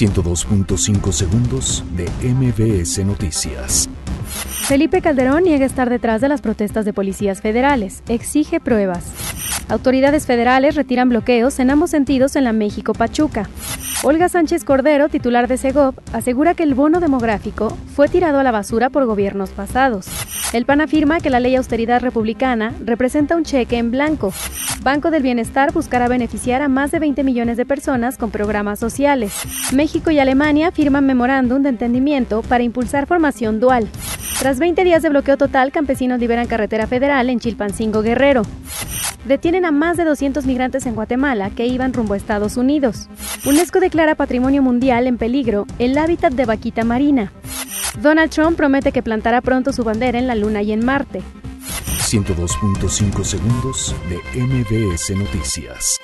102.5 segundos de MBS Noticias. Felipe Calderón niega estar detrás de las protestas de policías federales. Exige pruebas. Autoridades federales retiran bloqueos en ambos sentidos en la México-Pachuca. Olga Sánchez Cordero, titular de Segov, asegura que el bono demográfico fue tirado a la basura por gobiernos pasados. El PAN afirma que la ley austeridad republicana representa un cheque en blanco. Banco del Bienestar buscará beneficiar a más de 20 millones de personas con programas sociales. México y Alemania firman memorándum de entendimiento para impulsar formación dual. Tras 20 días de bloqueo total, campesinos liberan carretera federal en Chilpancingo Guerrero. Detienen a más de 200 migrantes en Guatemala que iban rumbo a Estados Unidos. UNESCO declara Patrimonio Mundial en peligro el hábitat de vaquita marina. Donald Trump promete que plantará pronto su bandera en la Luna y en Marte. 102.5 segundos de MBS Noticias.